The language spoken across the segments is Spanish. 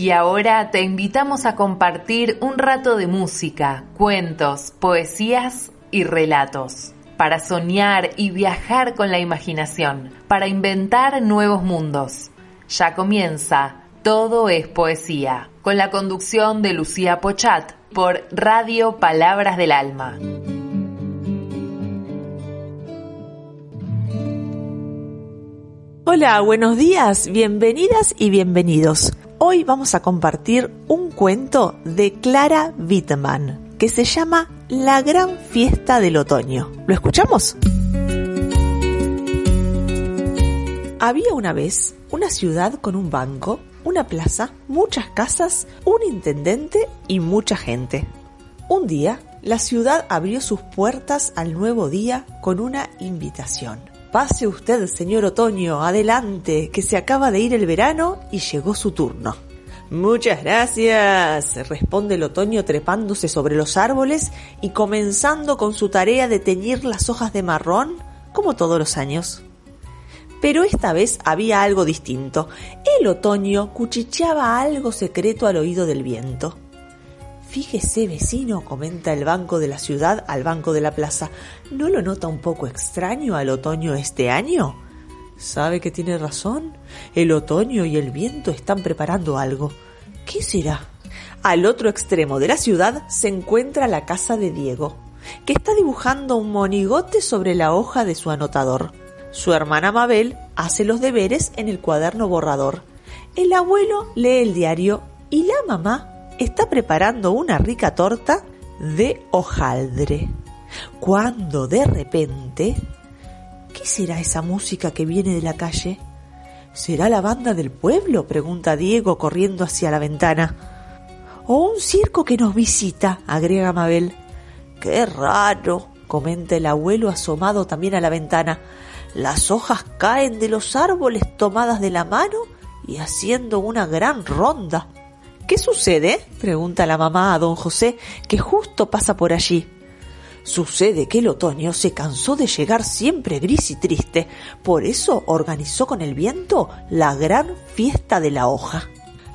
Y ahora te invitamos a compartir un rato de música, cuentos, poesías y relatos, para soñar y viajar con la imaginación, para inventar nuevos mundos. Ya comienza Todo es Poesía, con la conducción de Lucía Pochat por Radio Palabras del Alma. Hola, buenos días, bienvenidas y bienvenidos. Hoy vamos a compartir un cuento de Clara Wittmann que se llama La Gran Fiesta del Otoño. ¿Lo escuchamos? Había una vez una ciudad con un banco, una plaza, muchas casas, un intendente y mucha gente. Un día, la ciudad abrió sus puertas al nuevo día con una invitación. Pase usted, señor Otoño, adelante, que se acaba de ir el verano y llegó su turno. Muchas gracias, responde el otoño trepándose sobre los árboles y comenzando con su tarea de teñir las hojas de marrón, como todos los años. Pero esta vez había algo distinto. El otoño cuchicheaba algo secreto al oído del viento. Fíjese, vecino, comenta el banco de la ciudad al banco de la plaza, ¿no lo nota un poco extraño al otoño este año? ¿Sabe que tiene razón? El otoño y el viento están preparando algo. ¿Qué será? Al otro extremo de la ciudad se encuentra la casa de Diego, que está dibujando un monigote sobre la hoja de su anotador. Su hermana Mabel hace los deberes en el cuaderno borrador. El abuelo lee el diario y la mamá está preparando una rica torta de hojaldre. Cuando de repente... ¿Qué será esa música que viene de la calle? ¿Será la banda del pueblo? pregunta Diego corriendo hacia la ventana. O un circo que nos visita, agrega Mabel. Qué raro, comenta el abuelo asomado también a la ventana. Las hojas caen de los árboles tomadas de la mano y haciendo una gran ronda. ¿Qué sucede? pregunta la mamá a don José, que justo pasa por allí. Sucede que el otoño se cansó de llegar siempre gris y triste, por eso organizó con el viento la gran fiesta de la hoja.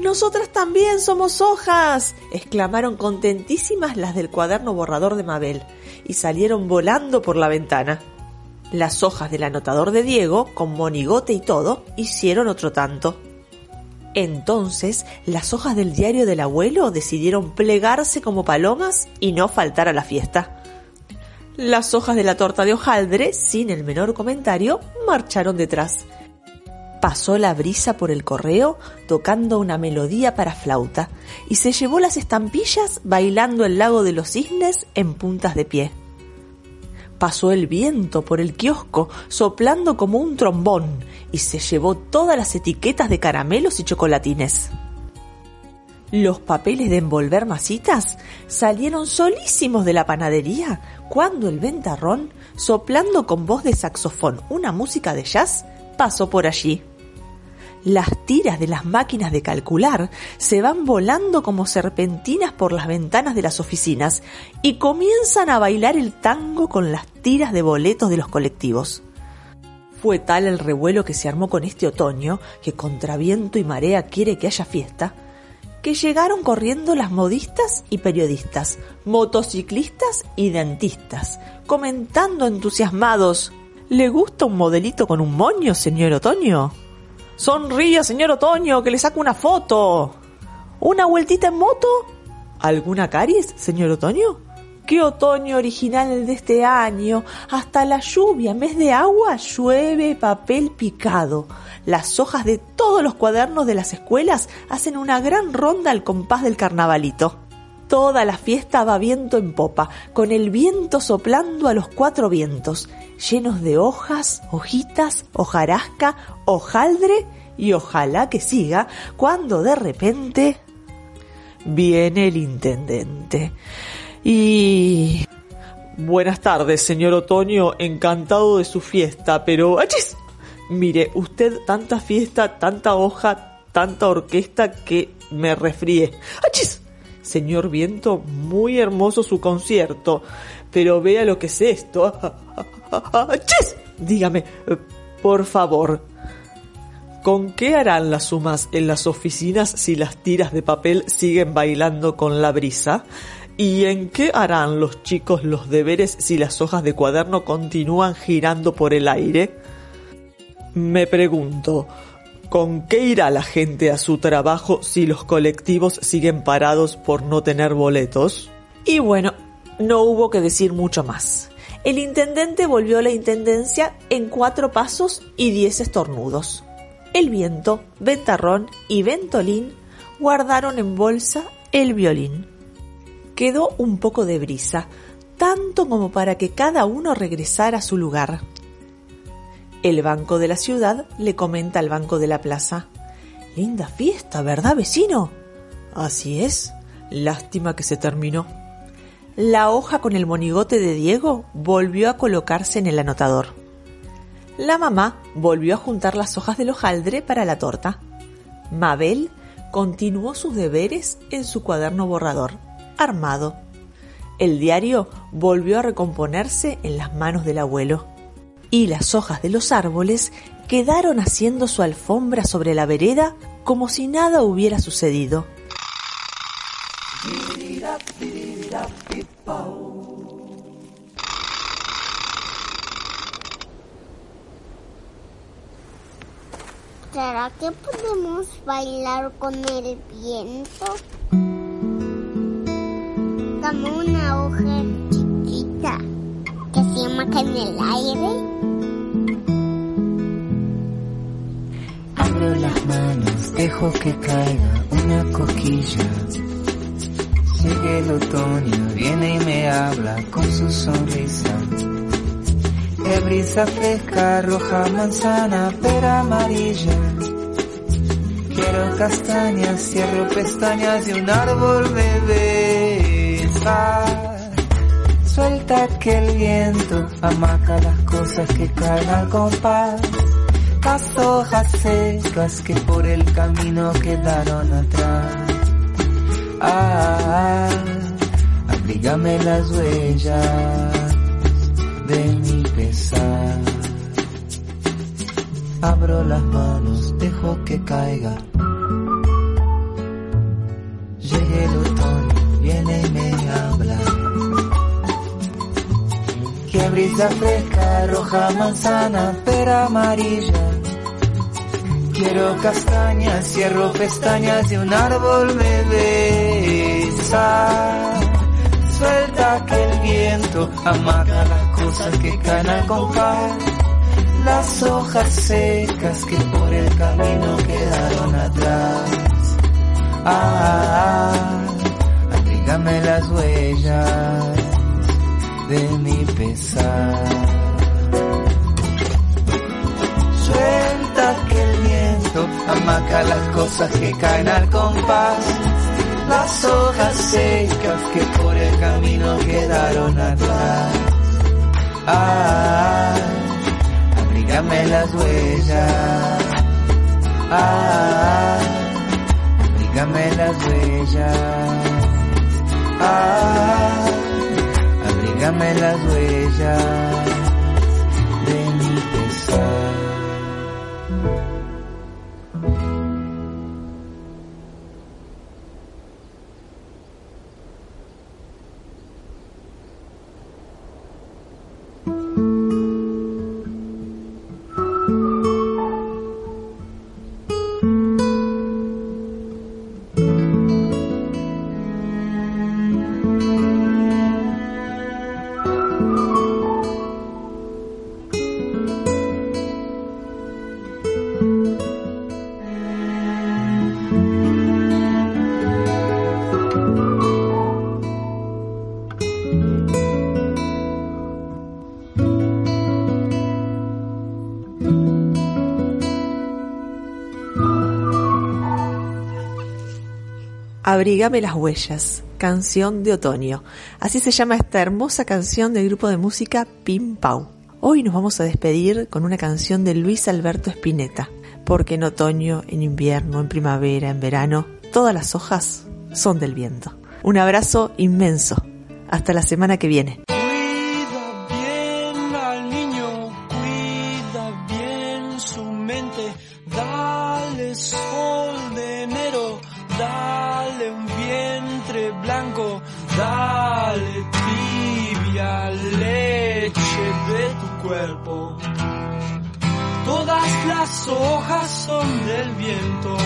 Nosotras también somos hojas, exclamaron contentísimas las del cuaderno borrador de Mabel, y salieron volando por la ventana. Las hojas del anotador de Diego, con monigote y todo, hicieron otro tanto. Entonces, las hojas del diario del abuelo decidieron plegarse como palomas y no faltar a la fiesta. Las hojas de la torta de hojaldre, sin el menor comentario, marcharon detrás. Pasó la brisa por el correo tocando una melodía para flauta y se llevó las estampillas bailando el lago de los cisnes en puntas de pie. Pasó el viento por el kiosco soplando como un trombón y se llevó todas las etiquetas de caramelos y chocolatines. Los papeles de envolver masitas salieron solísimos de la panadería cuando el ventarrón, soplando con voz de saxofón una música de jazz, pasó por allí. Las tiras de las máquinas de calcular se van volando como serpentinas por las ventanas de las oficinas y comienzan a bailar el tango con las tiras de boletos de los colectivos. Fue tal el revuelo que se armó con este otoño, que contra viento y marea quiere que haya fiesta, que llegaron corriendo las modistas y periodistas, motociclistas y dentistas, comentando entusiasmados ¿Le gusta un modelito con un moño, señor Otoño? Sonría, señor Otoño, que le saco una foto. ¿Una vueltita en moto? ¿Alguna caries, señor Otoño? ¡Qué otoño original el de este año! Hasta la lluvia, en vez de agua, llueve papel picado. Las hojas de todos los cuadernos de las escuelas hacen una gran ronda al compás del carnavalito. Toda la fiesta va viento en popa, con el viento soplando a los cuatro vientos, llenos de hojas, hojitas, hojarasca, hojaldre y ojalá que siga cuando de repente viene el intendente. Y... Buenas tardes, señor Otoño, encantado de su fiesta, pero... ¡Achis! Mire, usted tanta fiesta, tanta hoja, tanta orquesta que me resfríe. ¡Achis! Señor Viento, muy hermoso su concierto, pero vea lo que es esto. ¡Achis! Dígame, por favor. ¿Con qué harán las sumas en las oficinas si las tiras de papel siguen bailando con la brisa? ¿Y en qué harán los chicos los deberes si las hojas de cuaderno continúan girando por el aire? Me pregunto, ¿con qué irá la gente a su trabajo si los colectivos siguen parados por no tener boletos? Y bueno, no hubo que decir mucho más. El intendente volvió a la intendencia en cuatro pasos y diez estornudos. El viento, ventarrón y ventolín guardaron en bolsa el violín. Quedó un poco de brisa, tanto como para que cada uno regresara a su lugar. El banco de la ciudad le comenta al banco de la plaza. Linda fiesta, ¿verdad, vecino? Así es. Lástima que se terminó. La hoja con el monigote de Diego volvió a colocarse en el anotador. La mamá volvió a juntar las hojas del hojaldre para la torta. Mabel continuó sus deberes en su cuaderno borrador, armado. El diario volvió a recomponerse en las manos del abuelo. Y las hojas de los árboles quedaron haciendo su alfombra sobre la vereda como si nada hubiera sucedido. ¿Será que podemos bailar con el viento? Dame una hoja chiquita que se llama en el aire. Dejo que caiga una coquilla. Sigue el otoño, viene y me habla con su sonrisa. De brisa fresca, roja, manzana, pera amarilla. Quiero castañas, cierro pestañas y un árbol me besa. Suelta que el viento amaca las cosas que caen al compás. Hojas secas que por el camino quedaron atrás. Ah, abrígame las huellas de mi pesar. Abro las manos, dejo que caiga. Llegue el otoño, viene y me habla. Que brisa fresca, roja, manzana, pera amarilla. Quiero castañas, cierro pestañas y un árbol me besa. Suelta que el viento amaga las cosas que caen al compás. Las hojas secas que por el camino quedaron atrás. Ah, abrígame las huellas de mi pesar. Viento amaca las cosas que caen al compás. Las hojas secas que por el camino quedaron atrás. Ah, abrígame las huellas. Ah, abrígame las huellas. Ah, abrígame las huellas Abrigame las huellas, canción de otoño. Así se llama esta hermosa canción del grupo de música Pim Pau. Hoy nos vamos a despedir con una canción de Luis Alberto Spinetta, porque en otoño, en invierno, en primavera, en verano, todas las hojas son del viento. Un abrazo inmenso. Hasta la semana que viene. Cuerpo. Todas las hojas son del viento,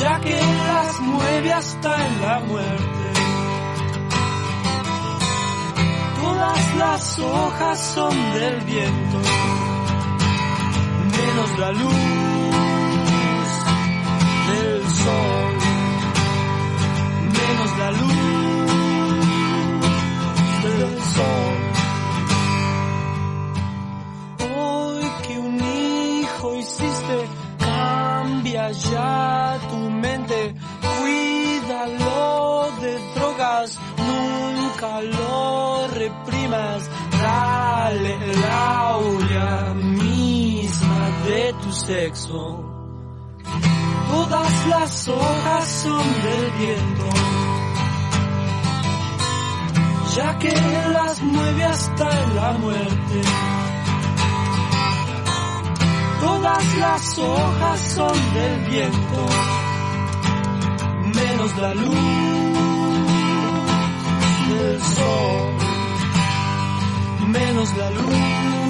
ya que las mueve hasta en la muerte. Todas las hojas son del viento, menos la luz reprimas, dale el aura misma de tu sexo. Todas las hojas son del viento, ya que las mueve hasta la muerte. Todas las hojas son del viento, menos la luz menos la luz